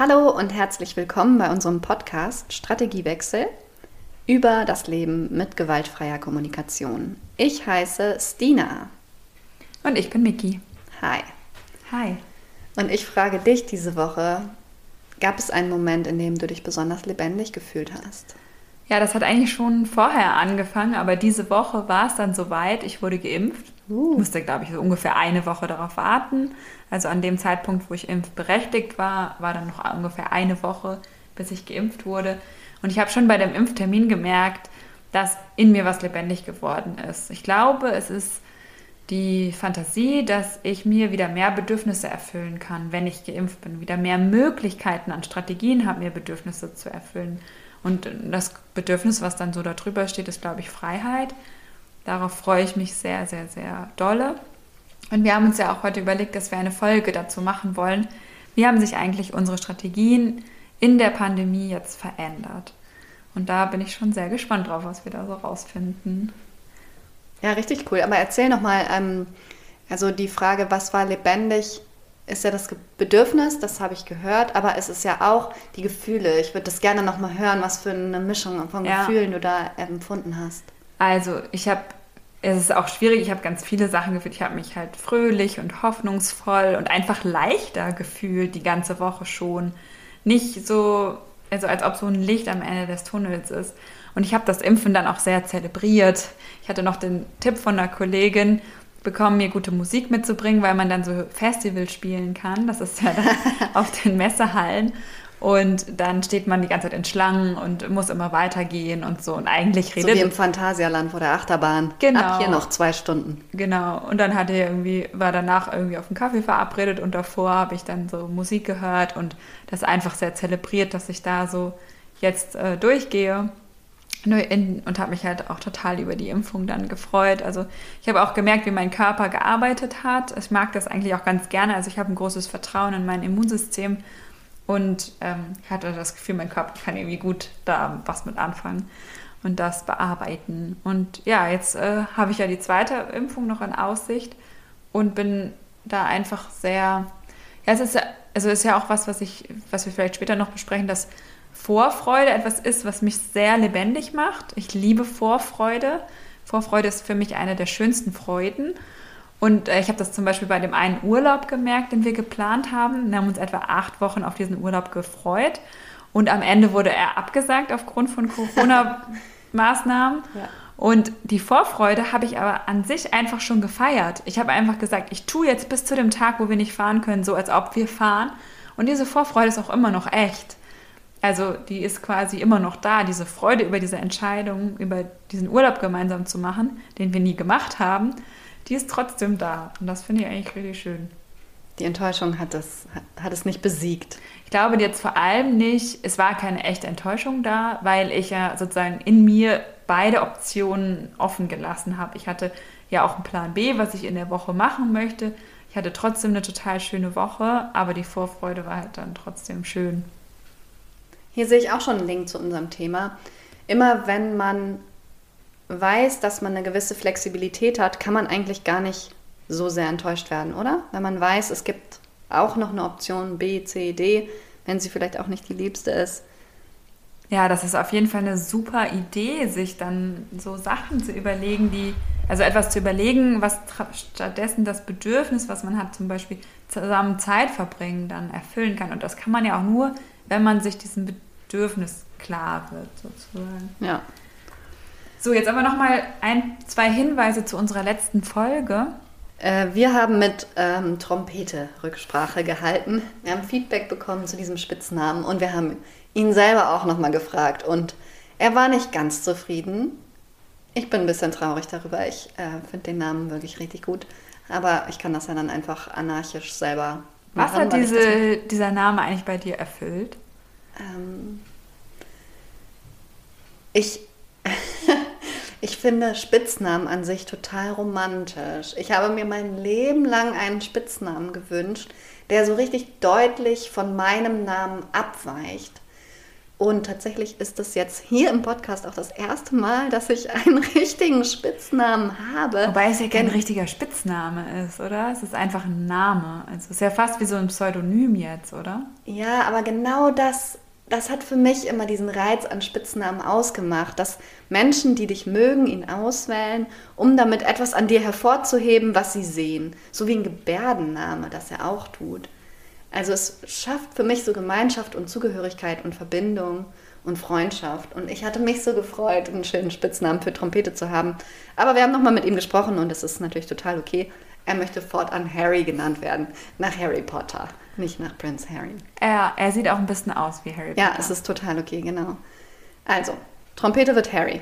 Hallo und herzlich willkommen bei unserem Podcast Strategiewechsel über das Leben mit gewaltfreier Kommunikation. Ich heiße Stina. Und ich bin Miki. Hi. Hi. Und ich frage dich diese Woche, gab es einen Moment, in dem du dich besonders lebendig gefühlt hast? Ja, das hat eigentlich schon vorher angefangen, aber diese Woche war es dann soweit. Ich wurde geimpft. Uh. Musste, glaube ich, so ungefähr eine Woche darauf warten. Also an dem Zeitpunkt, wo ich impfberechtigt war, war dann noch ungefähr eine Woche, bis ich geimpft wurde. Und ich habe schon bei dem Impftermin gemerkt, dass in mir was lebendig geworden ist. Ich glaube, es ist die Fantasie, dass ich mir wieder mehr Bedürfnisse erfüllen kann, wenn ich geimpft bin, wieder mehr Möglichkeiten an Strategien habe, mir Bedürfnisse zu erfüllen. Und das Bedürfnis, was dann so darüber steht, ist, glaube ich, Freiheit. Darauf freue ich mich sehr, sehr, sehr dolle. Und wir haben uns ja auch heute überlegt, dass wir eine Folge dazu machen wollen. Wie haben sich eigentlich unsere Strategien in der Pandemie jetzt verändert? Und da bin ich schon sehr gespannt drauf, was wir da so rausfinden. Ja, richtig cool. Aber erzähl nochmal, ähm, also die Frage, was war lebendig, ist ja das Bedürfnis, das habe ich gehört, aber es ist ja auch die Gefühle. Ich würde das gerne nochmal hören, was für eine Mischung von ja. Gefühlen du da empfunden hast. Also, ich habe, es ist auch schwierig, ich habe ganz viele Sachen gefühlt. Ich habe mich halt fröhlich und hoffnungsvoll und einfach leichter gefühlt die ganze Woche schon. Nicht so, also als ob so ein Licht am Ende des Tunnels ist. Und ich habe das Impfen dann auch sehr zelebriert. Ich hatte noch den Tipp von einer Kollegin bekommen, mir gute Musik mitzubringen, weil man dann so Festival spielen kann. Das ist ja dann auf den Messehallen. Und dann steht man die ganze Zeit in Schlangen und muss immer weitergehen und so. Und eigentlich redet. So wie im Phantasialand vor der Achterbahn. Genau. Ab hier noch zwei Stunden. Genau. Und dann hatte er irgendwie, war danach irgendwie auf einen Kaffee verabredet und davor habe ich dann so Musik gehört und das einfach sehr zelebriert, dass ich da so jetzt äh, durchgehe und habe mich halt auch total über die Impfung dann gefreut. Also ich habe auch gemerkt, wie mein Körper gearbeitet hat. Ich mag das eigentlich auch ganz gerne. Also ich habe ein großes Vertrauen in mein Immunsystem und ähm, hatte das Gefühl, mein Körper kann irgendwie gut da was mit anfangen und das bearbeiten. Und ja, jetzt äh, habe ich ja die zweite Impfung noch in Aussicht und bin da einfach sehr, ja, es ist ja, also ist ja auch was, was ich, was wir vielleicht später noch besprechen, dass Vorfreude etwas ist, was mich sehr lebendig macht. Ich liebe Vorfreude. Vorfreude ist für mich eine der schönsten Freuden. Und äh, ich habe das zum Beispiel bei dem einen Urlaub gemerkt, den wir geplant haben. Wir haben uns etwa acht Wochen auf diesen Urlaub gefreut. Und am Ende wurde er abgesagt aufgrund von Corona-Maßnahmen. ja. Und die Vorfreude habe ich aber an sich einfach schon gefeiert. Ich habe einfach gesagt, ich tue jetzt bis zu dem Tag, wo wir nicht fahren können, so als ob wir fahren. Und diese Vorfreude ist auch immer noch echt. Also die ist quasi immer noch da, diese Freude über diese Entscheidung, über diesen Urlaub gemeinsam zu machen, den wir nie gemacht haben, die ist trotzdem da. Und das finde ich eigentlich richtig schön. Die Enttäuschung hat es, hat es nicht besiegt. Ich glaube jetzt vor allem nicht, es war keine echte Enttäuschung da, weil ich ja sozusagen in mir beide Optionen offen gelassen habe. Ich hatte ja auch einen Plan B, was ich in der Woche machen möchte. Ich hatte trotzdem eine total schöne Woche, aber die Vorfreude war halt dann trotzdem schön. Hier sehe ich auch schon einen Link zu unserem Thema. Immer wenn man weiß, dass man eine gewisse Flexibilität hat, kann man eigentlich gar nicht so sehr enttäuscht werden, oder? Wenn man weiß, es gibt auch noch eine Option B, C, D, wenn sie vielleicht auch nicht die liebste ist. Ja, das ist auf jeden Fall eine super Idee, sich dann so Sachen zu überlegen, die, also etwas zu überlegen, was stattdessen das Bedürfnis, was man hat, zum Beispiel zusammen Zeit verbringen, dann erfüllen kann. Und das kann man ja auch nur, wenn man sich diesem Bedürfnis klar wird, sozusagen. Ja. So, jetzt aber nochmal ein, zwei Hinweise zu unserer letzten Folge. Äh, wir haben mit ähm, Trompete Rücksprache gehalten. Wir haben Feedback bekommen zu diesem Spitznamen und wir haben ihn selber auch nochmal gefragt und er war nicht ganz zufrieden. Ich bin ein bisschen traurig darüber. Ich äh, finde den Namen wirklich richtig gut. Aber ich kann das ja dann einfach anarchisch selber was hat diese, dieser Name eigentlich bei dir erfüllt? Ähm, ich, ich finde Spitznamen an sich total romantisch. Ich habe mir mein Leben lang einen Spitznamen gewünscht, der so richtig deutlich von meinem Namen abweicht. Und tatsächlich ist es jetzt hier im Podcast auch das erste Mal, dass ich einen richtigen Spitznamen habe. Wobei es ja kein richtiger Spitzname ist, oder? Es ist einfach ein Name. Also es ist ja fast wie so ein Pseudonym jetzt, oder? Ja, aber genau das, das hat für mich immer diesen Reiz an Spitznamen ausgemacht, dass Menschen, die dich mögen, ihn auswählen, um damit etwas an dir hervorzuheben, was sie sehen. So wie ein Gebärdenname das er auch tut. Also es schafft für mich so Gemeinschaft und Zugehörigkeit und Verbindung und Freundschaft. Und ich hatte mich so gefreut, einen schönen Spitznamen für Trompete zu haben. Aber wir haben nochmal mit ihm gesprochen und es ist natürlich total okay. Er möchte fortan Harry genannt werden, nach Harry Potter, nicht nach Prince Harry. Er, er sieht auch ein bisschen aus wie Harry Potter. Ja, es ist total okay, genau. Also, Trompete wird Harry.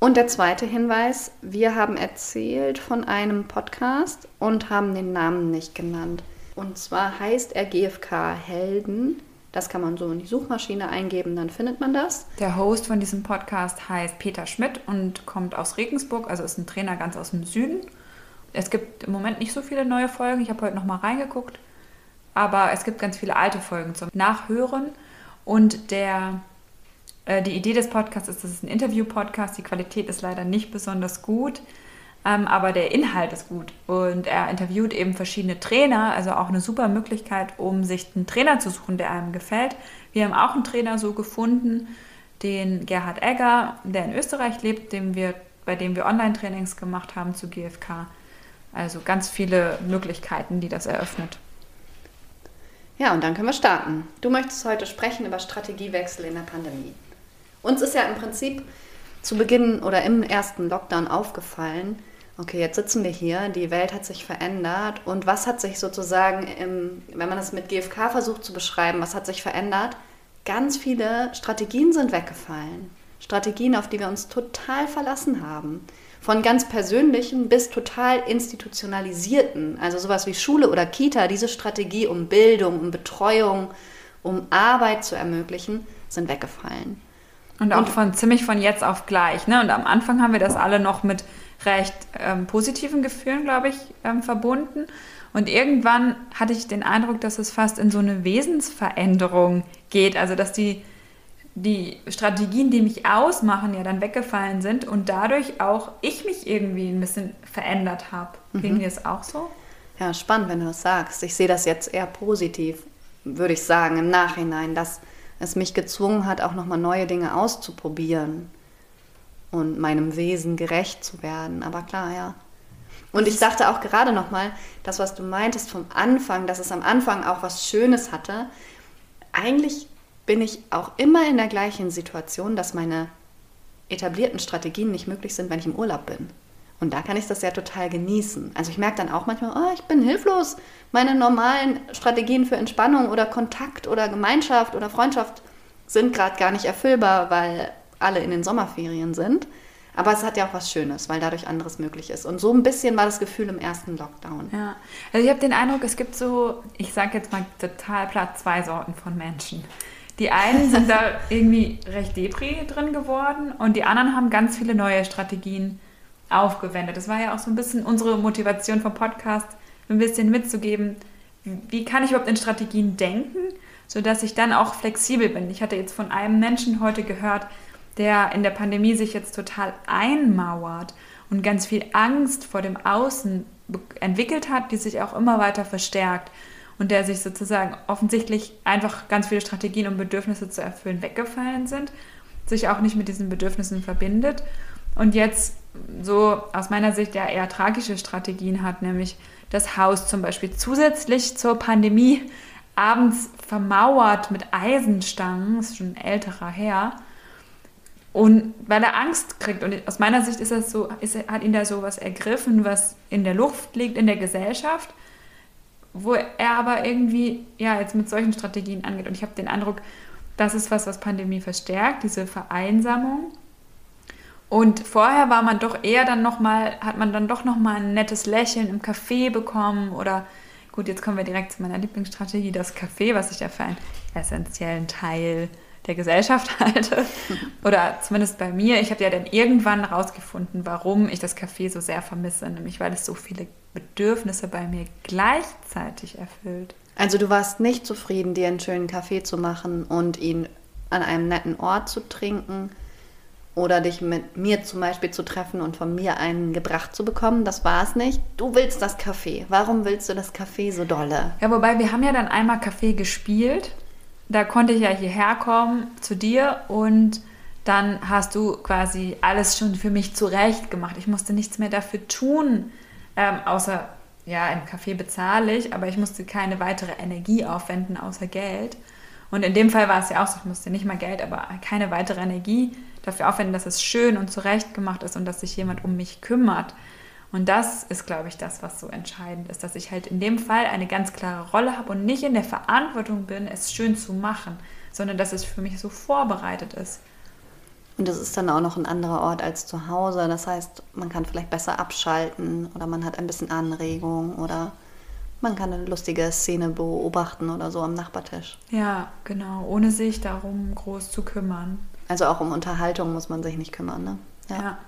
Und der zweite Hinweis, wir haben erzählt von einem Podcast und haben den Namen nicht genannt. Und zwar heißt er GFK Helden. Das kann man so in die Suchmaschine eingeben, dann findet man das. Der Host von diesem Podcast heißt Peter Schmidt und kommt aus Regensburg, also ist ein Trainer ganz aus dem Süden. Es gibt im Moment nicht so viele neue Folgen. Ich habe heute noch mal reingeguckt, aber es gibt ganz viele alte Folgen zum Nachhören. Und der, äh, die Idee des Podcasts ist, dass es ein Interview-Podcast. Die Qualität ist leider nicht besonders gut. Ähm, aber der Inhalt ist gut. Und er interviewt eben verschiedene Trainer, also auch eine super Möglichkeit, um sich einen Trainer zu suchen, der einem gefällt. Wir haben auch einen Trainer so gefunden, den Gerhard Egger, der in Österreich lebt, dem wir, bei dem wir Online-Trainings gemacht haben zu GFK. Also ganz viele Möglichkeiten, die das eröffnet. Ja, und dann können wir starten. Du möchtest heute sprechen über Strategiewechsel in der Pandemie. Uns ist ja im Prinzip zu Beginn oder im ersten Lockdown aufgefallen, okay, jetzt sitzen wir hier, die Welt hat sich verändert und was hat sich sozusagen, im, wenn man das mit GFK versucht zu beschreiben, was hat sich verändert? Ganz viele Strategien sind weggefallen. Strategien, auf die wir uns total verlassen haben. Von ganz persönlichen bis total institutionalisierten, also sowas wie Schule oder Kita, diese Strategie, um Bildung, um Betreuung, um Arbeit zu ermöglichen, sind weggefallen. Und auch von ziemlich von jetzt auf gleich. Ne? Und am Anfang haben wir das alle noch mit recht ähm, positiven Gefühlen, glaube ich, ähm, verbunden. Und irgendwann hatte ich den Eindruck, dass es fast in so eine Wesensveränderung geht. Also dass die, die Strategien, die mich ausmachen, ja dann weggefallen sind und dadurch auch ich mich irgendwie ein bisschen verändert habe. Mhm. Ging dir das auch so? Ja, spannend, wenn du das sagst. Ich sehe das jetzt eher positiv, würde ich sagen, im Nachhinein, dass es mich gezwungen hat, auch nochmal neue Dinge auszuprobieren und meinem Wesen gerecht zu werden. Aber klar, ja. Und ich dachte auch gerade nochmal, das, was du meintest vom Anfang, dass es am Anfang auch was Schönes hatte. Eigentlich bin ich auch immer in der gleichen Situation, dass meine etablierten Strategien nicht möglich sind, wenn ich im Urlaub bin. Und da kann ich das ja total genießen. Also ich merke dann auch manchmal, oh, ich bin hilflos. Meine normalen Strategien für Entspannung oder Kontakt oder Gemeinschaft oder Freundschaft sind gerade gar nicht erfüllbar, weil alle in den Sommerferien sind. Aber es hat ja auch was Schönes, weil dadurch anderes möglich ist. Und so ein bisschen war das Gefühl im ersten Lockdown. Ja, also ich habe den Eindruck, es gibt so, ich sage jetzt mal total platt, zwei Sorten von Menschen. Die einen sind da irgendwie recht depri drin geworden und die anderen haben ganz viele neue Strategien aufgewendet. Das war ja auch so ein bisschen unsere Motivation vom Podcast, ein bisschen mitzugeben, wie kann ich überhaupt in Strategien denken, sodass ich dann auch flexibel bin. Ich hatte jetzt von einem Menschen heute gehört, der in der Pandemie sich jetzt total einmauert und ganz viel Angst vor dem Außen entwickelt hat, die sich auch immer weiter verstärkt und der sich sozusagen offensichtlich einfach ganz viele Strategien, um Bedürfnisse zu erfüllen, weggefallen sind, sich auch nicht mit diesen Bedürfnissen verbindet und jetzt so aus meiner Sicht ja eher tragische Strategien hat, nämlich das Haus zum Beispiel zusätzlich zur Pandemie abends vermauert mit Eisenstangen, ist schon ein älterer Herr, und weil er Angst kriegt. Und aus meiner Sicht ist das so, ist, hat ihn da so was ergriffen, was in der Luft liegt, in der Gesellschaft, wo er aber irgendwie ja jetzt mit solchen Strategien angeht. Und ich habe den Eindruck, das ist was, was Pandemie verstärkt, diese Vereinsamung. Und vorher war man doch eher dann noch mal, hat man dann doch noch mal ein nettes Lächeln im Café bekommen oder gut, jetzt kommen wir direkt zu meiner Lieblingsstrategie, das Café, was ich ja für einen essentiellen Teil der Gesellschaft halte. Oder zumindest bei mir. Ich habe ja dann irgendwann rausgefunden, warum ich das Café so sehr vermisse. Nämlich weil es so viele Bedürfnisse bei mir gleichzeitig erfüllt. Also du warst nicht zufrieden, dir einen schönen Kaffee zu machen und ihn an einem netten Ort zu trinken oder dich mit mir zum Beispiel zu treffen und von mir einen gebracht zu bekommen. Das war es nicht. Du willst das Kaffee. Warum willst du das Kaffee so dolle? Ja, wobei wir haben ja dann einmal Kaffee gespielt. Da konnte ich ja hierher kommen zu dir und dann hast du quasi alles schon für mich zurecht gemacht. Ich musste nichts mehr dafür tun, ähm, außer, ja, im Café bezahle ich, aber ich musste keine weitere Energie aufwenden, außer Geld. Und in dem Fall war es ja auch so, ich musste nicht mal Geld, aber keine weitere Energie dafür aufwenden, dass es schön und zurecht gemacht ist und dass sich jemand um mich kümmert. Und das ist, glaube ich, das, was so entscheidend ist, dass ich halt in dem Fall eine ganz klare Rolle habe und nicht in der Verantwortung bin, es schön zu machen, sondern dass es für mich so vorbereitet ist. Und es ist dann auch noch ein anderer Ort als zu Hause. Das heißt, man kann vielleicht besser abschalten oder man hat ein bisschen Anregung oder man kann eine lustige Szene beobachten oder so am Nachbartisch. Ja, genau, ohne sich darum groß zu kümmern. Also auch um Unterhaltung muss man sich nicht kümmern, ne? Ja. ja.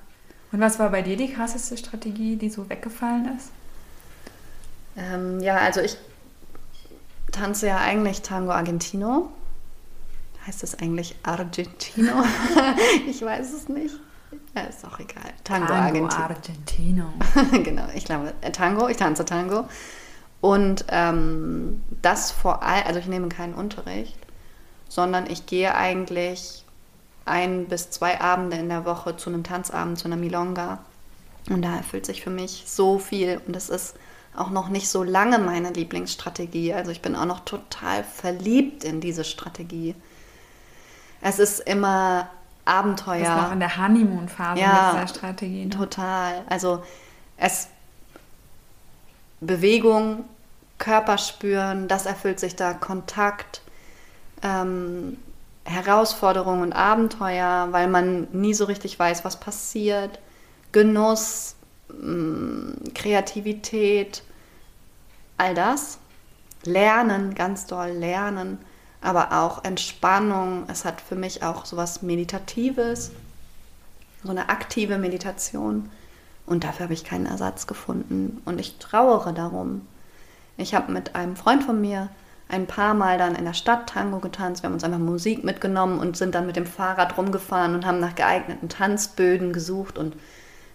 Und was war bei dir die krasseste Strategie, die so weggefallen ist? Ähm, ja, also ich tanze ja eigentlich Tango Argentino. Heißt das eigentlich Argentino? ich weiß es nicht. Ja, ist auch egal. Tango, Tango Argentino. Argentino. genau, ich glaube, äh, Tango, ich tanze Tango. Und ähm, das vor allem, also ich nehme keinen Unterricht, sondern ich gehe eigentlich ein bis zwei Abende in der Woche zu einem Tanzabend, zu einer Milonga. Und da erfüllt sich für mich so viel. Und es ist auch noch nicht so lange meine Lieblingsstrategie. Also ich bin auch noch total verliebt in diese Strategie. Es ist immer Abenteuer. Du bist noch in der Honeymoon-Phase ja, mit dieser Strategie. Ne? Total. Also es Bewegung, Körper spüren, das erfüllt sich da, Kontakt, ähm, Herausforderungen und Abenteuer, weil man nie so richtig weiß, was passiert, Genuss, mm, Kreativität, all das. Lernen, ganz doll lernen, aber auch Entspannung. Es hat für mich auch so was Meditatives, so eine aktive Meditation. Und dafür habe ich keinen Ersatz gefunden. Und ich trauere darum. Ich habe mit einem Freund von mir ein paar Mal dann in der Stadt Tango getanzt. Wir haben uns einfach Musik mitgenommen und sind dann mit dem Fahrrad rumgefahren und haben nach geeigneten Tanzböden gesucht. Und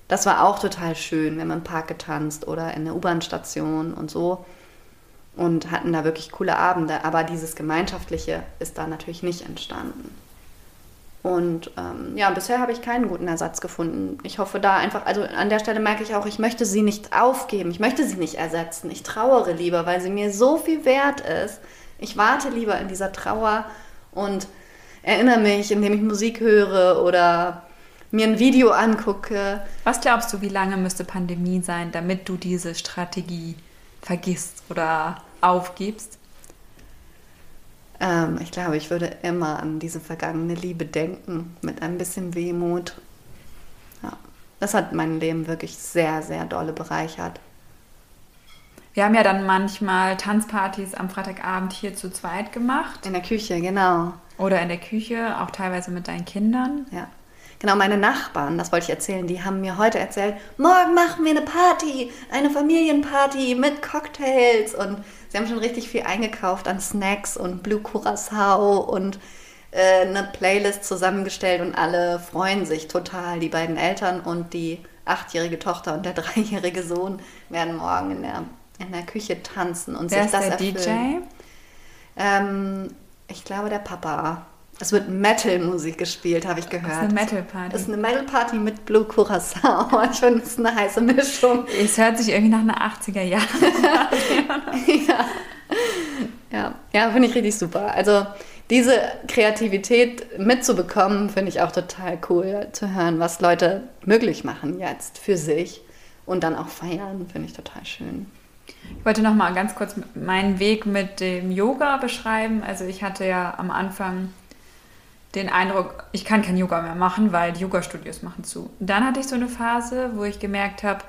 das war auch total schön. Wir haben im Park getanzt oder in der U-Bahn-Station und so. Und hatten da wirklich coole Abende. Aber dieses Gemeinschaftliche ist da natürlich nicht entstanden. Und ähm, ja, bisher habe ich keinen guten Ersatz gefunden. Ich hoffe da einfach, also an der Stelle merke ich auch, ich möchte sie nicht aufgeben, ich möchte sie nicht ersetzen. Ich trauere lieber, weil sie mir so viel wert ist. Ich warte lieber in dieser Trauer und erinnere mich, indem ich Musik höre oder mir ein Video angucke. Was glaubst du, wie lange müsste Pandemie sein, damit du diese Strategie vergisst oder aufgibst? Ähm, ich glaube, ich würde immer an diese vergangene Liebe denken, mit ein bisschen Wehmut. Ja, das hat mein Leben wirklich sehr, sehr dolle bereichert. Wir haben ja dann manchmal Tanzpartys am Freitagabend hier zu zweit gemacht. In der Küche, genau. Oder in der Küche, auch teilweise mit deinen Kindern. Ja. Genau, meine Nachbarn, das wollte ich erzählen, die haben mir heute erzählt, morgen machen wir eine Party, eine Familienparty mit Cocktails und sie haben schon richtig viel eingekauft an Snacks und Blue Curacao und äh, eine Playlist zusammengestellt und alle freuen sich total. Die beiden Eltern und die achtjährige Tochter und der dreijährige Sohn werden morgen in der, in der Küche tanzen und Wer sich das ist der erfüllen. DJ? Ähm, ich glaube, der Papa. Es wird Metal-Musik gespielt, habe ich gehört. Das ist eine Metal-Party. Das ist eine Metal-Party mit Blue Curacao. Ich finde, es ist eine heiße Mischung. Es hört sich irgendwie nach einer 80er Jahre ja. ja, ja finde ich richtig super. Also diese Kreativität mitzubekommen, finde ich auch total cool zu hören, was Leute möglich machen jetzt für sich und dann auch feiern, finde ich total schön. Ich wollte noch mal ganz kurz meinen Weg mit dem Yoga beschreiben. Also ich hatte ja am Anfang den Eindruck, ich kann kein Yoga mehr machen, weil die Yoga-Studios machen zu. dann hatte ich so eine Phase, wo ich gemerkt habe,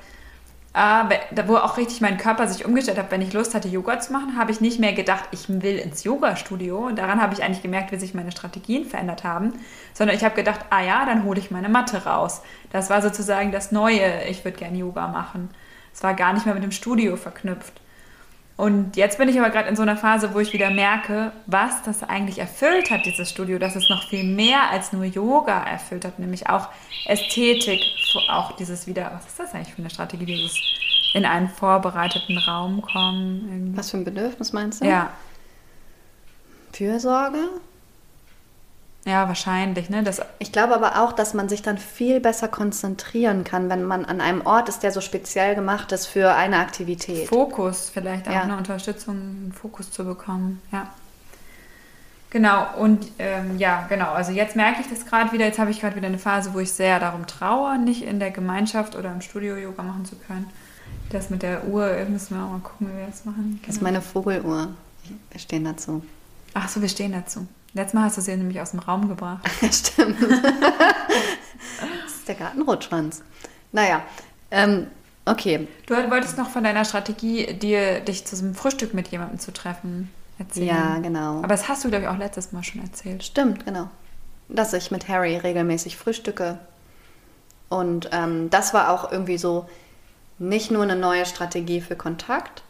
äh, wo auch richtig mein Körper sich umgestellt hat, wenn ich Lust hatte, Yoga zu machen, habe ich nicht mehr gedacht, ich will ins Yoga-Studio. Und daran habe ich eigentlich gemerkt, wie sich meine Strategien verändert haben. Sondern ich habe gedacht, ah ja, dann hole ich meine Matte raus. Das war sozusagen das Neue, ich würde gerne Yoga machen. Es war gar nicht mehr mit dem Studio verknüpft. Und jetzt bin ich aber gerade in so einer Phase, wo ich wieder merke, was das eigentlich erfüllt hat, dieses Studio, dass es noch viel mehr als nur Yoga erfüllt hat, nämlich auch Ästhetik, auch dieses wieder, was ist das eigentlich für eine Strategie, dieses in einen vorbereiteten Raum kommen. Irgendwie. Was für ein Bedürfnis meinst du? Ja. Fürsorge? Ja, wahrscheinlich. Ne? Das ich glaube aber auch, dass man sich dann viel besser konzentrieren kann, wenn man an einem Ort ist, der so speziell gemacht ist für eine Aktivität. Fokus, vielleicht auch ja. eine Unterstützung, einen Fokus zu bekommen. Ja. Genau, und ähm, ja, genau. Also jetzt merke ich das gerade wieder. Jetzt habe ich gerade wieder eine Phase, wo ich sehr darum traue, nicht in der Gemeinschaft oder im Studio Yoga machen zu können. Das mit der Uhr müssen wir auch mal gucken, wie wir das machen. Genau. Das ist meine Vogeluhr. Wir stehen dazu. Ach so, wir stehen dazu. Letztes Mal hast du sie nämlich aus dem Raum gebracht. Stimmt. das ist der Gartenrotschwanz. Naja, ähm, okay. Du wolltest noch von deiner Strategie, dir, dich zu einem Frühstück mit jemandem zu treffen, erzählen. Ja, genau. Aber das hast du, glaube ich, auch letztes Mal schon erzählt. Stimmt, genau. Dass ich mit Harry regelmäßig frühstücke. Und ähm, das war auch irgendwie so nicht nur eine neue Strategie für Kontakt,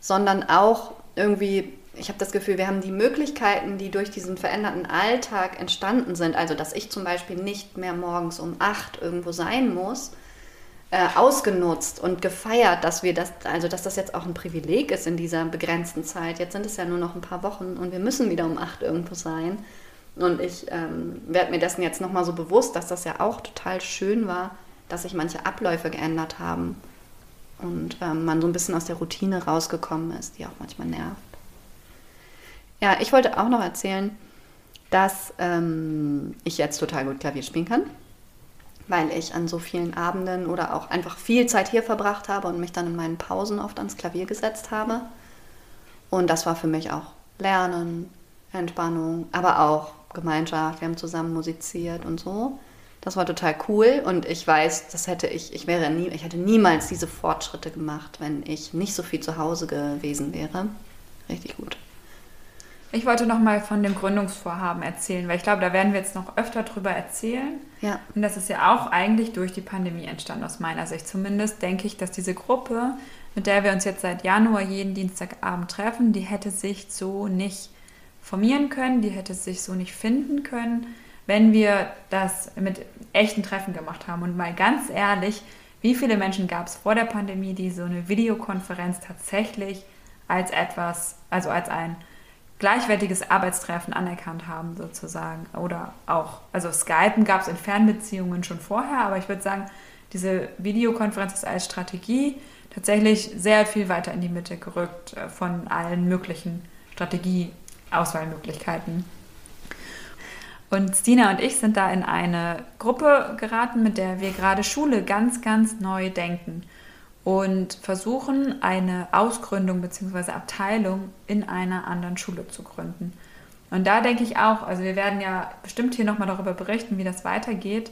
sondern auch irgendwie ich habe das Gefühl, wir haben die Möglichkeiten, die durch diesen veränderten Alltag entstanden sind, also dass ich zum Beispiel nicht mehr morgens um acht irgendwo sein muss, äh, ausgenutzt und gefeiert, dass wir das, also dass das jetzt auch ein Privileg ist in dieser begrenzten Zeit. Jetzt sind es ja nur noch ein paar Wochen und wir müssen wieder um acht irgendwo sein. Und ich ähm, werde mir dessen jetzt nochmal so bewusst, dass das ja auch total schön war, dass sich manche Abläufe geändert haben und ähm, man so ein bisschen aus der Routine rausgekommen ist, die auch manchmal nervt. Ja, ich wollte auch noch erzählen, dass ähm, ich jetzt total gut Klavier spielen kann, weil ich an so vielen Abenden oder auch einfach viel Zeit hier verbracht habe und mich dann in meinen Pausen oft ans Klavier gesetzt habe. Und das war für mich auch Lernen, Entspannung, aber auch Gemeinschaft. Wir haben zusammen musiziert und so. Das war total cool und ich weiß, das hätte ich, ich wäre nie, ich hätte niemals diese Fortschritte gemacht, wenn ich nicht so viel zu Hause gewesen wäre. Richtig gut. Ich wollte noch mal von dem Gründungsvorhaben erzählen, weil ich glaube, da werden wir jetzt noch öfter drüber erzählen. Ja. Und das ist ja auch eigentlich durch die Pandemie entstanden, aus meiner Sicht zumindest. Denke ich, dass diese Gruppe, mit der wir uns jetzt seit Januar jeden Dienstagabend treffen, die hätte sich so nicht formieren können, die hätte sich so nicht finden können, wenn wir das mit echten Treffen gemacht haben. Und mal ganz ehrlich, wie viele Menschen gab es vor der Pandemie, die so eine Videokonferenz tatsächlich als etwas, also als ein gleichwertiges Arbeitstreffen anerkannt haben, sozusagen. Oder auch, also Skypen gab es in Fernbeziehungen schon vorher, aber ich würde sagen, diese Videokonferenz ist als Strategie tatsächlich sehr viel weiter in die Mitte gerückt äh, von allen möglichen Strategieauswahlmöglichkeiten. Und Stina und ich sind da in eine Gruppe geraten, mit der wir gerade Schule ganz, ganz neu denken und versuchen, eine Ausgründung bzw. Abteilung in einer anderen Schule zu gründen. Und da denke ich auch, also wir werden ja bestimmt hier nochmal darüber berichten, wie das weitergeht.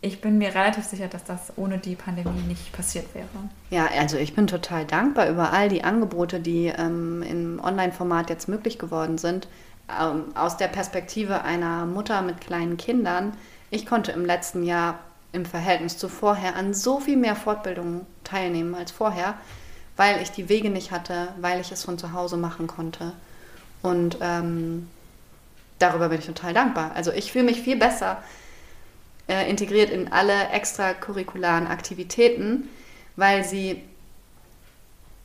Ich bin mir relativ sicher, dass das ohne die Pandemie nicht passiert wäre. Ja, also ich bin total dankbar über all die Angebote, die ähm, im Online-Format jetzt möglich geworden sind. Ähm, aus der Perspektive einer Mutter mit kleinen Kindern. Ich konnte im letzten Jahr im Verhältnis zu vorher an so viel mehr Fortbildungen teilnehmen als vorher, weil ich die Wege nicht hatte, weil ich es von zu Hause machen konnte. Und ähm, darüber bin ich total dankbar. Also ich fühle mich viel besser äh, integriert in alle extracurricularen Aktivitäten, weil sie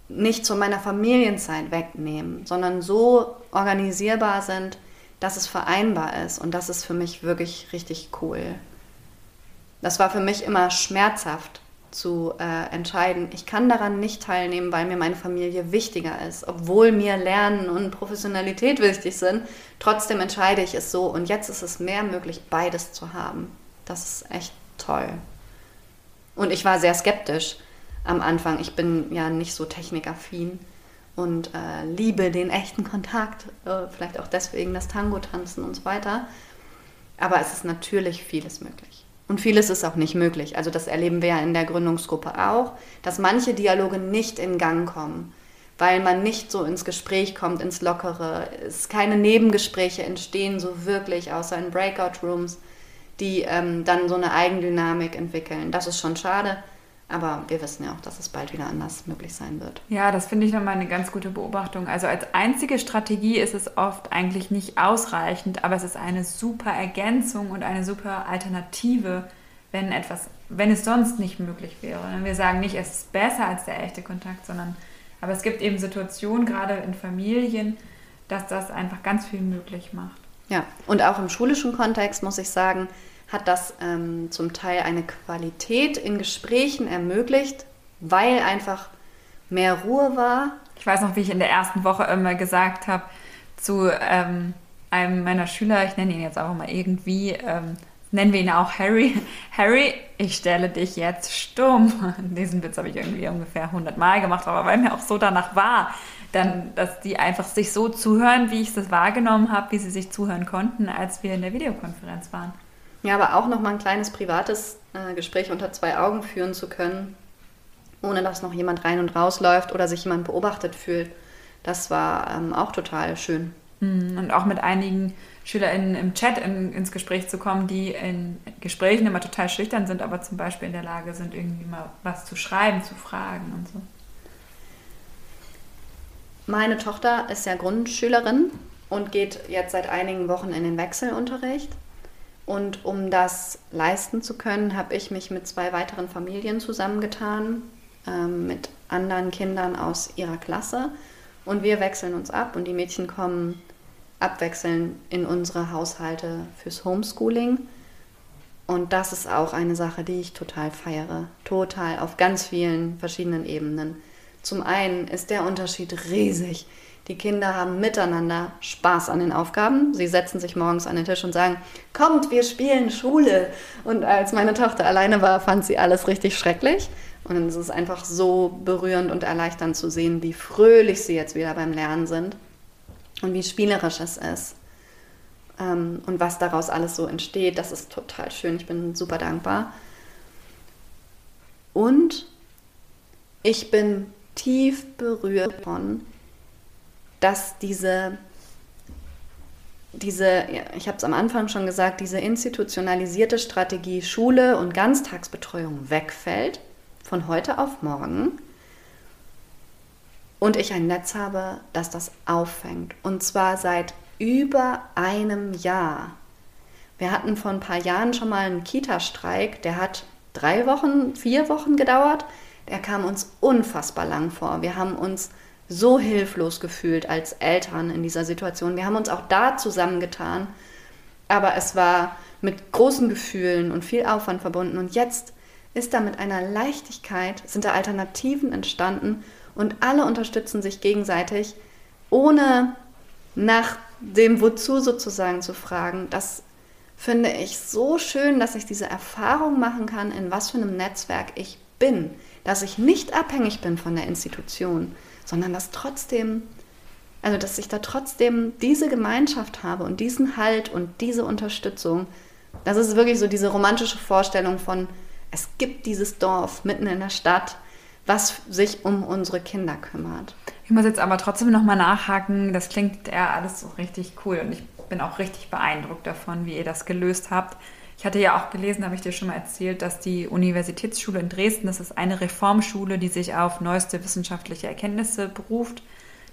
nicht zu meiner Familienzeit wegnehmen, sondern so organisierbar sind, dass es vereinbar ist. Und das ist für mich wirklich richtig cool. Das war für mich immer schmerzhaft zu äh, entscheiden, ich kann daran nicht teilnehmen, weil mir meine Familie wichtiger ist, obwohl mir Lernen und Professionalität wichtig sind. Trotzdem entscheide ich es so und jetzt ist es mehr möglich, beides zu haben. Das ist echt toll. Und ich war sehr skeptisch am Anfang. Ich bin ja nicht so technikaffin und äh, liebe den echten Kontakt, äh, vielleicht auch deswegen das Tango tanzen und so weiter. Aber es ist natürlich vieles möglich. Und vieles ist auch nicht möglich. Also das erleben wir ja in der Gründungsgruppe auch, dass manche Dialoge nicht in Gang kommen, weil man nicht so ins Gespräch kommt, ins Lockere. Es keine Nebengespräche entstehen so wirklich, außer in Breakout-Rooms, die ähm, dann so eine Eigendynamik entwickeln. Das ist schon schade. Aber wir wissen ja auch, dass es bald wieder anders möglich sein wird. Ja, das finde ich nochmal eine ganz gute Beobachtung. Also als einzige Strategie ist es oft eigentlich nicht ausreichend, aber es ist eine super Ergänzung und eine super Alternative, wenn etwas, wenn es sonst nicht möglich wäre. Und wir sagen nicht, es ist besser als der echte Kontakt, sondern aber es gibt eben Situationen, gerade in Familien, dass das einfach ganz viel möglich macht. Ja, und auch im schulischen Kontext muss ich sagen, hat das ähm, zum Teil eine Qualität in Gesprächen ermöglicht, weil einfach mehr Ruhe war. Ich weiß noch, wie ich in der ersten Woche immer gesagt habe zu ähm, einem meiner Schüler, ich nenne ihn jetzt auch mal irgendwie, ähm, nennen wir ihn auch Harry. Harry, ich stelle dich jetzt stumm. Diesen Witz habe ich irgendwie ungefähr 100 Mal gemacht, aber weil mir auch so danach war, dann, dass die einfach sich so zuhören, wie ich das wahrgenommen habe, wie sie sich zuhören konnten, als wir in der Videokonferenz waren. Ja, aber auch noch mal ein kleines privates äh, Gespräch unter zwei Augen führen zu können, ohne dass noch jemand rein und raus läuft oder sich jemand beobachtet fühlt. Das war ähm, auch total schön. Hm, und auch mit einigen SchülerInnen im Chat in, ins Gespräch zu kommen, die in Gesprächen immer total schüchtern sind, aber zum Beispiel in der Lage sind, irgendwie mal was zu schreiben, zu fragen und so. Meine Tochter ist ja Grundschülerin und geht jetzt seit einigen Wochen in den Wechselunterricht. Und um das leisten zu können, habe ich mich mit zwei weiteren Familien zusammengetan, ähm, mit anderen Kindern aus ihrer Klasse. Und wir wechseln uns ab und die Mädchen kommen abwechselnd in unsere Haushalte fürs Homeschooling. Und das ist auch eine Sache, die ich total feiere. Total auf ganz vielen verschiedenen Ebenen. Zum einen ist der Unterschied riesig. Die Kinder haben miteinander Spaß an den Aufgaben. Sie setzen sich morgens an den Tisch und sagen, kommt, wir spielen Schule. Und als meine Tochter alleine war, fand sie alles richtig schrecklich. Und es ist einfach so berührend und erleichternd zu sehen, wie fröhlich sie jetzt wieder beim Lernen sind und wie spielerisch es ist. Ähm, und was daraus alles so entsteht, das ist total schön. Ich bin super dankbar. Und ich bin tief berührt von, dass diese, diese ich habe es am Anfang schon gesagt, diese institutionalisierte Strategie Schule und Ganztagsbetreuung wegfällt von heute auf morgen und ich ein Netz habe, das das auffängt. Und zwar seit über einem Jahr. Wir hatten vor ein paar Jahren schon mal einen Kita-Streik, der hat drei Wochen, vier Wochen gedauert. Der kam uns unfassbar lang vor. Wir haben uns so hilflos gefühlt als Eltern in dieser Situation. Wir haben uns auch da zusammengetan, aber es war mit großen Gefühlen und viel Aufwand verbunden. Und jetzt ist da mit einer Leichtigkeit, sind da Alternativen entstanden und alle unterstützen sich gegenseitig, ohne nach dem Wozu sozusagen zu fragen. Das finde ich so schön, dass ich diese Erfahrung machen kann, in was für einem Netzwerk ich bin, dass ich nicht abhängig bin von der Institution, sondern dass trotzdem, also dass ich da trotzdem diese Gemeinschaft habe und diesen Halt und diese Unterstützung. Das ist wirklich so diese romantische Vorstellung von, es gibt dieses Dorf mitten in der Stadt, was sich um unsere Kinder kümmert. Ich muss jetzt aber trotzdem nochmal nachhaken. Das klingt ja alles so richtig cool und ich bin auch richtig beeindruckt davon, wie ihr das gelöst habt. Ich hatte ja auch gelesen, habe ich dir schon mal erzählt, dass die Universitätsschule in Dresden, das ist eine Reformschule, die sich auf neueste wissenschaftliche Erkenntnisse beruft,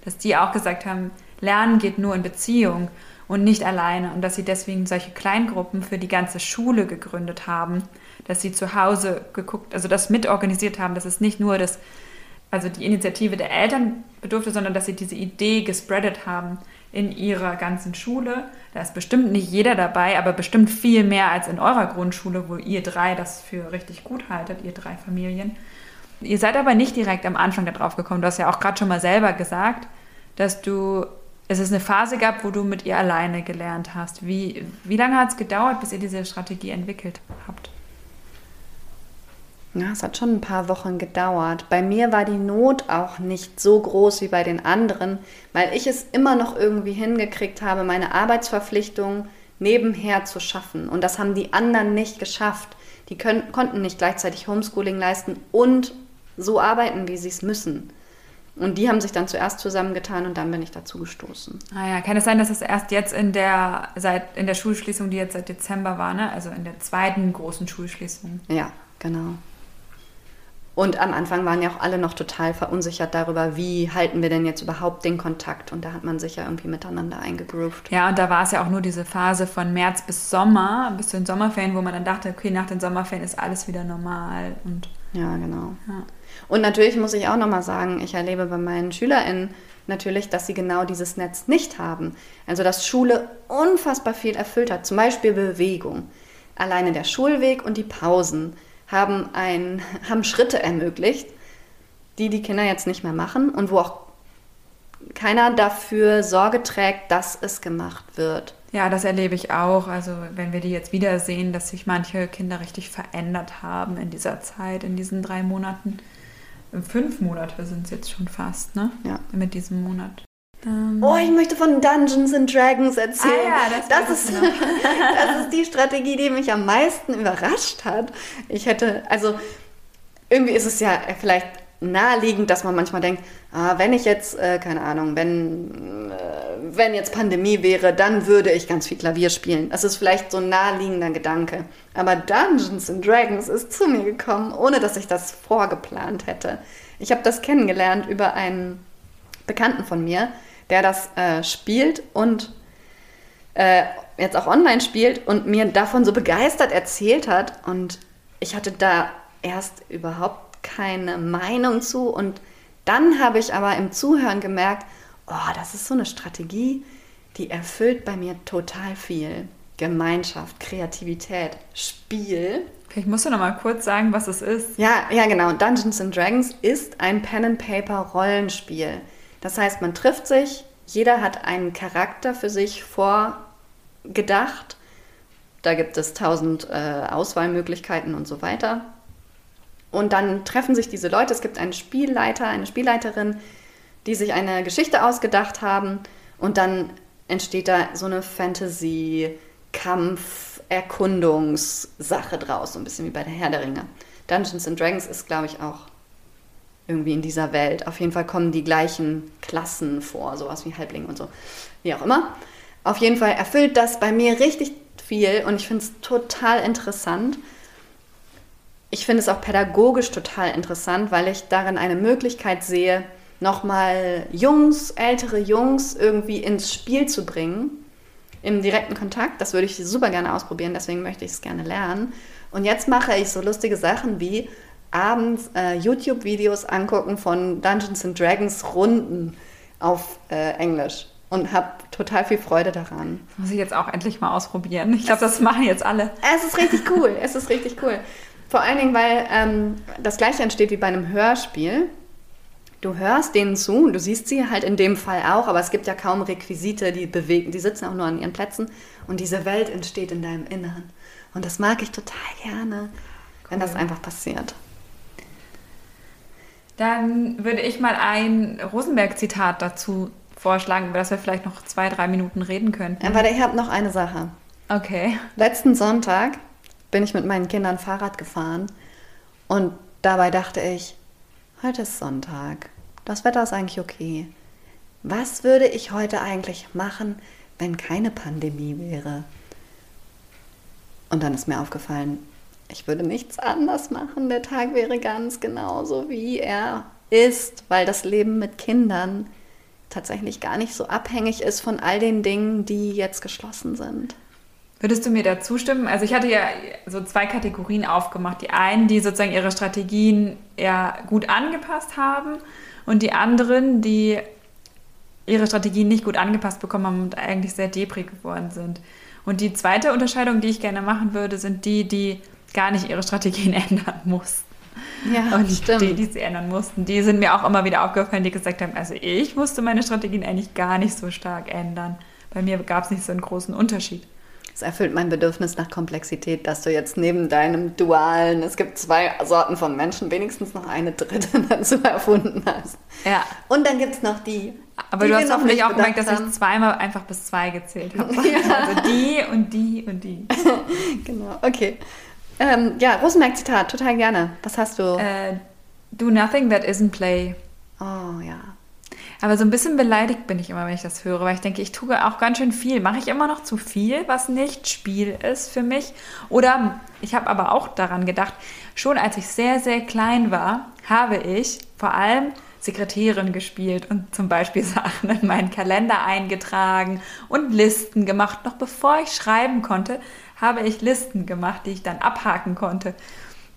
dass die auch gesagt haben, Lernen geht nur in Beziehung und nicht alleine und dass sie deswegen solche Kleingruppen für die ganze Schule gegründet haben, dass sie zu Hause geguckt, also das mitorganisiert haben, dass es nicht nur das, also die Initiative der Eltern bedurfte, sondern dass sie diese Idee gespreadet haben in ihrer ganzen Schule. Da ist bestimmt nicht jeder dabei, aber bestimmt viel mehr als in eurer Grundschule, wo ihr drei das für richtig gut haltet, ihr drei Familien. Ihr seid aber nicht direkt am Anfang darauf gekommen. Du hast ja auch gerade schon mal selber gesagt, dass du es ist eine Phase gab, wo du mit ihr alleine gelernt hast. Wie, wie lange hat es gedauert, bis ihr diese Strategie entwickelt habt? Ja, es hat schon ein paar Wochen gedauert. Bei mir war die Not auch nicht so groß wie bei den anderen, weil ich es immer noch irgendwie hingekriegt habe, meine Arbeitsverpflichtung nebenher zu schaffen. Und das haben die anderen nicht geschafft. Die können, konnten nicht gleichzeitig Homeschooling leisten und so arbeiten, wie sie es müssen. Und die haben sich dann zuerst zusammengetan und dann bin ich dazu gestoßen. Ah ja, kann es sein, dass es erst jetzt in der, seit, in der Schulschließung, die jetzt seit Dezember war, ne? also in der zweiten großen Schulschließung? Ja, genau. Und am Anfang waren ja auch alle noch total verunsichert darüber, wie halten wir denn jetzt überhaupt den Kontakt. Und da hat man sich ja irgendwie miteinander eingegroovt. Ja, und da war es ja auch nur diese Phase von März bis Sommer, bis zu den Sommerferien, wo man dann dachte, okay, nach den Sommerferien ist alles wieder normal. Und ja, genau. Ja. Und natürlich muss ich auch nochmal sagen, ich erlebe bei meinen SchülerInnen natürlich, dass sie genau dieses Netz nicht haben. Also dass Schule unfassbar viel erfüllt hat. Zum Beispiel Bewegung. Alleine der Schulweg und die Pausen haben, ein, haben Schritte ermöglicht, die die Kinder jetzt nicht mehr machen und wo auch keiner dafür Sorge trägt, dass es gemacht wird. Ja, das erlebe ich auch. Also wenn wir die jetzt wiedersehen, dass sich manche Kinder richtig verändert haben in dieser Zeit, in diesen drei Monaten. Fünf Monate sind es jetzt schon fast, ne? Ja. Mit diesem Monat. Ähm. Oh, ich möchte von Dungeons and Dragons erzählen. Ah, ja, das, das ist, das ist die Strategie, die mich am meisten überrascht hat. Ich hätte, also irgendwie ist es ja vielleicht naheliegend, dass man manchmal denkt, ah, wenn ich jetzt, äh, keine Ahnung, wenn, äh, wenn jetzt Pandemie wäre, dann würde ich ganz viel Klavier spielen. Das ist vielleicht so ein naheliegender Gedanke. Aber Dungeons and Dragons ist zu mir gekommen, ohne dass ich das vorgeplant hätte. Ich habe das kennengelernt über einen Bekannten von mir, der das äh, spielt und äh, jetzt auch online spielt und mir davon so begeistert erzählt hat. Und ich hatte da erst überhaupt keine Meinung zu. Und dann habe ich aber im Zuhören gemerkt, oh, das ist so eine Strategie, die erfüllt bei mir total viel. Gemeinschaft, Kreativität, Spiel. Vielleicht musst du noch mal kurz sagen, was es ist. Ja, ja, genau. Dungeons and Dragons ist ein Pen and Paper Rollenspiel. Das heißt, man trifft sich, jeder hat einen Charakter für sich vorgedacht. Da gibt es tausend äh, Auswahlmöglichkeiten und so weiter. Und dann treffen sich diese Leute. Es gibt einen Spielleiter, eine Spielleiterin, die sich eine Geschichte ausgedacht haben. Und dann entsteht da so eine Fantasy, Kampf, Erkundungssache draus. So ein bisschen wie bei der Herr der Ringe. Dungeons and Dragons ist, glaube ich, auch irgendwie in dieser Welt. Auf jeden Fall kommen die gleichen Klassen vor, sowas wie Halbling und so, wie auch immer. Auf jeden Fall erfüllt das bei mir richtig viel und ich finde es total interessant. Ich finde es auch pädagogisch total interessant, weil ich darin eine Möglichkeit sehe, nochmal Jungs, ältere Jungs irgendwie ins Spiel zu bringen, im direkten Kontakt. Das würde ich super gerne ausprobieren, deswegen möchte ich es gerne lernen. Und jetzt mache ich so lustige Sachen wie abends äh, YouTube-Videos angucken von Dungeons and Dragons Runden auf äh, Englisch und habe total viel Freude daran. Das muss ich jetzt auch endlich mal ausprobieren. Ich glaube, das machen jetzt alle. Es ist richtig cool. es ist richtig cool. Vor allen Dingen, weil ähm, das gleiche entsteht wie bei einem Hörspiel. Du hörst denen zu, du siehst sie halt in dem Fall auch, aber es gibt ja kaum Requisite, die bewegen, die sitzen auch nur an ihren Plätzen und diese Welt entsteht in deinem Inneren. Und das mag ich total gerne, cool. wenn das einfach passiert. Dann würde ich mal ein Rosenberg-Zitat dazu vorschlagen, über das wir vielleicht noch zwei, drei Minuten reden könnten. Aber ich habe noch eine Sache. Okay. Letzten Sonntag bin ich mit meinen Kindern Fahrrad gefahren und dabei dachte ich, heute ist Sonntag. Das Wetter ist eigentlich okay. Was würde ich heute eigentlich machen, wenn keine Pandemie wäre? Und dann ist mir aufgefallen, ich würde nichts anders machen. Der Tag wäre ganz genauso, wie er ist, weil das Leben mit Kindern tatsächlich gar nicht so abhängig ist von all den Dingen, die jetzt geschlossen sind. Würdest du mir da zustimmen? Also ich hatte ja so zwei Kategorien aufgemacht. Die einen, die sozusagen ihre Strategien eher gut angepasst haben und die anderen, die ihre Strategien nicht gut angepasst bekommen haben und eigentlich sehr deprig geworden sind. Und die zweite Unterscheidung, die ich gerne machen würde, sind die, die gar nicht ihre Strategien ändern mussten. Ja, und stimmt. die, die sie ändern mussten, die sind mir auch immer wieder aufgefallen, die gesagt haben, also ich musste meine Strategien eigentlich gar nicht so stark ändern. Bei mir gab es nicht so einen großen Unterschied. Es erfüllt mein Bedürfnis nach Komplexität, dass du jetzt neben deinem dualen, es gibt zwei Sorten von Menschen, wenigstens noch eine dritte dazu erfunden hast. Ja. Und dann gibt es noch die. Aber du hast hoffentlich auch gemerkt, dass ich zweimal einfach bis zwei gezählt habe. Ja. Also die und die und die. genau, okay. Ähm, ja, Rosenberg-Zitat, total gerne. Was hast du? Uh, do nothing that isn't play. Oh ja. Aber so ein bisschen beleidigt bin ich immer, wenn ich das höre, weil ich denke, ich tue auch ganz schön viel. Mache ich immer noch zu viel, was nicht Spiel ist für mich? Oder ich habe aber auch daran gedacht, schon als ich sehr, sehr klein war, habe ich vor allem Sekretärin gespielt und zum Beispiel Sachen in meinen Kalender eingetragen und Listen gemacht. Noch bevor ich schreiben konnte, habe ich Listen gemacht, die ich dann abhaken konnte.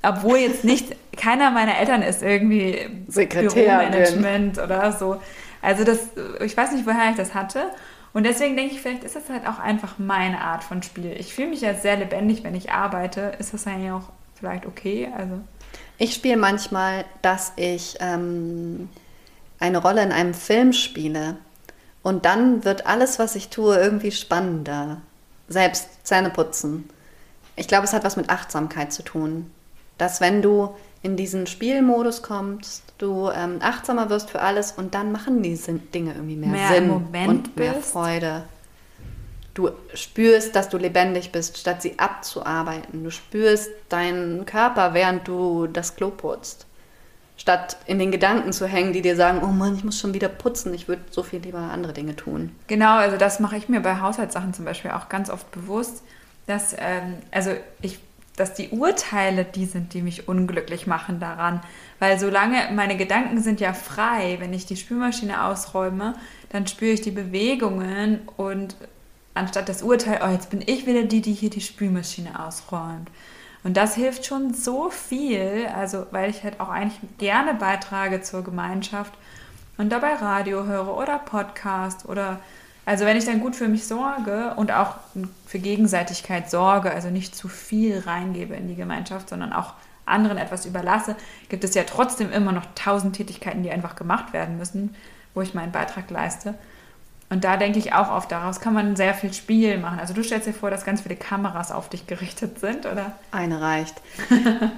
Obwohl jetzt nicht, keiner meiner Eltern ist irgendwie Büromanagement oder so. Also das, ich weiß nicht, woher ich das hatte. Und deswegen denke ich, vielleicht ist das halt auch einfach meine Art von Spiel. Ich fühle mich jetzt sehr lebendig, wenn ich arbeite. Ist das eigentlich auch vielleicht okay? Also ich spiele manchmal, dass ich ähm, eine Rolle in einem Film spiele. Und dann wird alles, was ich tue, irgendwie spannender. Selbst Zähne putzen. Ich glaube, es hat was mit Achtsamkeit zu tun. Dass wenn du in diesen Spielmodus kommst, du ähm, achtsamer wirst für alles und dann machen diese Dinge irgendwie mehr, mehr Sinn und mehr bist. Freude. Du spürst, dass du lebendig bist, statt sie abzuarbeiten. Du spürst deinen Körper, während du das Klo putzt. Statt in den Gedanken zu hängen, die dir sagen, oh Mann, ich muss schon wieder putzen, ich würde so viel lieber andere Dinge tun. Genau, also das mache ich mir bei Haushaltssachen zum Beispiel auch ganz oft bewusst, dass, ähm, also ich, dass die Urteile die sind, die mich unglücklich machen daran. Weil solange meine Gedanken sind ja frei, wenn ich die Spülmaschine ausräume, dann spüre ich die Bewegungen und anstatt das Urteil, oh, jetzt bin ich wieder die, die hier die Spülmaschine ausräumt. Und das hilft schon so viel, also weil ich halt auch eigentlich gerne beitrage zur Gemeinschaft und dabei Radio höre oder Podcast oder also wenn ich dann gut für mich sorge und auch für Gegenseitigkeit sorge, also nicht zu viel reingebe in die Gemeinschaft, sondern auch anderen etwas überlasse, gibt es ja trotzdem immer noch tausend Tätigkeiten, die einfach gemacht werden müssen, wo ich meinen Beitrag leiste. Und da denke ich auch oft, daraus kann man sehr viel Spiel machen. Also du stellst dir vor, dass ganz viele Kameras auf dich gerichtet sind, oder? Eine reicht.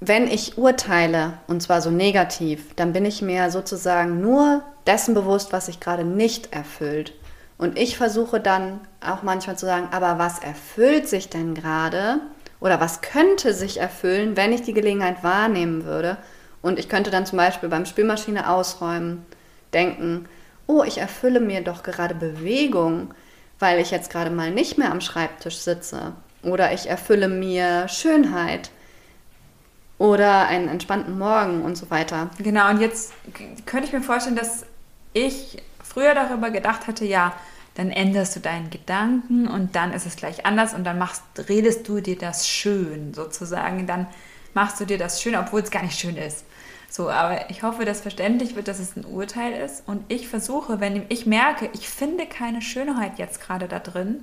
Wenn ich urteile, und zwar so negativ, dann bin ich mir sozusagen nur dessen bewusst, was sich gerade nicht erfüllt. Und ich versuche dann auch manchmal zu sagen, aber was erfüllt sich denn gerade? Oder was könnte sich erfüllen, wenn ich die Gelegenheit wahrnehmen würde? Und ich könnte dann zum Beispiel beim Spülmaschine ausräumen denken, oh, ich erfülle mir doch gerade Bewegung, weil ich jetzt gerade mal nicht mehr am Schreibtisch sitze. Oder ich erfülle mir Schönheit oder einen entspannten Morgen und so weiter. Genau, und jetzt könnte ich mir vorstellen, dass ich früher darüber gedacht hatte, ja, dann änderst du deinen Gedanken und dann ist es gleich anders und dann machst, redest du dir das schön sozusagen. Dann machst du dir das schön, obwohl es gar nicht schön ist. So, aber ich hoffe, dass verständlich wird, dass es ein Urteil ist. Und ich versuche, wenn ich merke, ich finde keine Schönheit jetzt gerade da drin,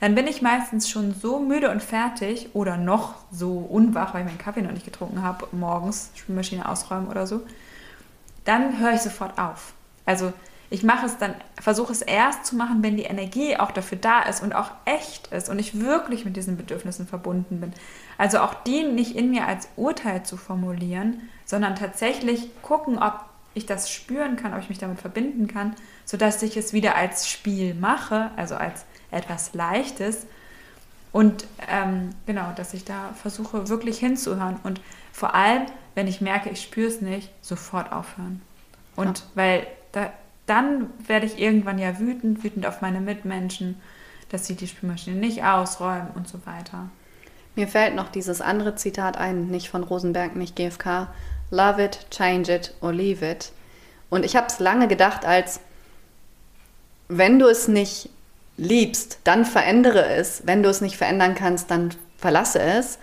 dann bin ich meistens schon so müde und fertig oder noch so unwach, weil ich meinen Kaffee noch nicht getrunken habe, morgens Spülmaschine ausräumen oder so. Dann höre ich sofort auf. Also ich mache es dann, versuche es erst zu machen, wenn die Energie auch dafür da ist und auch echt ist und ich wirklich mit diesen Bedürfnissen verbunden bin. Also auch die nicht in mir als Urteil zu formulieren, sondern tatsächlich gucken, ob ich das spüren kann, ob ich mich damit verbinden kann, sodass ich es wieder als Spiel mache, also als etwas Leichtes. Und ähm, genau, dass ich da versuche, wirklich hinzuhören. Und vor allem, wenn ich merke, ich spüre es nicht, sofort aufhören. Und ja. weil da, dann werde ich irgendwann ja wütend, wütend auf meine Mitmenschen, dass sie die Spülmaschine nicht ausräumen und so weiter. Mir fällt noch dieses andere Zitat ein, nicht von Rosenberg, nicht GFK. Love it, change it or leave it. Und ich habe es lange gedacht als, wenn du es nicht liebst, dann verändere es. Wenn du es nicht verändern kannst, dann verlasse es.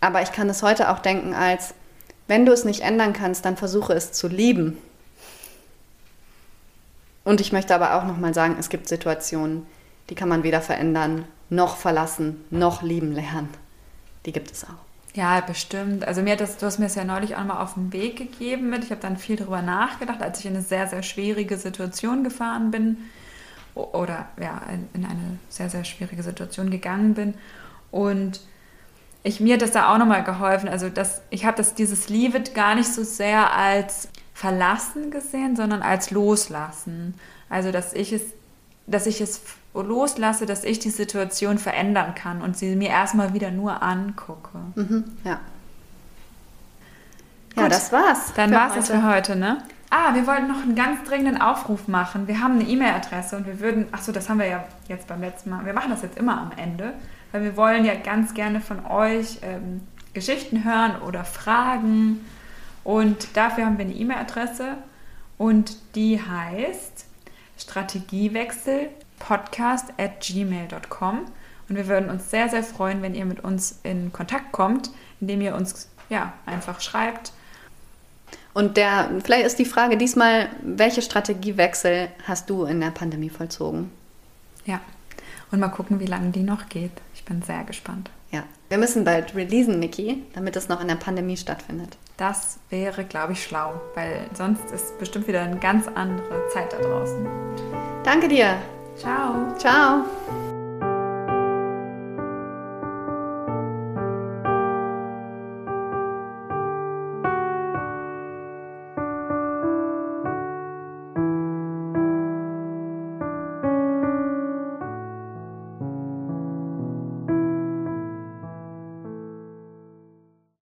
Aber ich kann es heute auch denken als, wenn du es nicht ändern kannst, dann versuche es zu lieben. Und ich möchte aber auch nochmal sagen, es gibt Situationen, die kann man weder verändern, noch verlassen, noch lieben lernen. Die gibt es auch. Ja, bestimmt. Also mir das, du hast mir das ja neulich auch mal auf den Weg gegeben mit. Ich habe dann viel darüber nachgedacht, als ich in eine sehr, sehr schwierige Situation gefahren bin oder ja, in eine sehr, sehr schwierige Situation gegangen bin. Und ich, mir hat das da auch nochmal geholfen. Also das, ich habe dieses Leave it gar nicht so sehr als verlassen gesehen, sondern als loslassen. Also dass ich es, dass ich es loslasse, dass ich die Situation verändern kann und sie mir erstmal wieder nur angucke. Mhm, ja. Ja, Gut, das war's. Dann war's es für heute, ne? Ah, wir wollten noch einen ganz dringenden Aufruf machen. Wir haben eine E-Mail-Adresse und wir würden, ach so, das haben wir ja jetzt beim letzten Mal. Wir machen das jetzt immer am Ende, weil wir wollen ja ganz gerne von euch ähm, Geschichten hören oder Fragen. Und dafür haben wir eine E-Mail-Adresse und die heißt Strategiewechsel podcast at gmail.com. Und wir würden uns sehr, sehr freuen, wenn ihr mit uns in Kontakt kommt, indem ihr uns ja, einfach schreibt und der, vielleicht ist die Frage diesmal, welche Strategiewechsel hast du in der Pandemie vollzogen? Ja, und mal gucken, wie lange die noch geht. Ich bin sehr gespannt. Ja, wir müssen bald releasen, Niki, damit es noch in der Pandemie stattfindet. Das wäre, glaube ich, schlau, weil sonst ist bestimmt wieder eine ganz andere Zeit da draußen. Danke dir. Ciao. Ciao.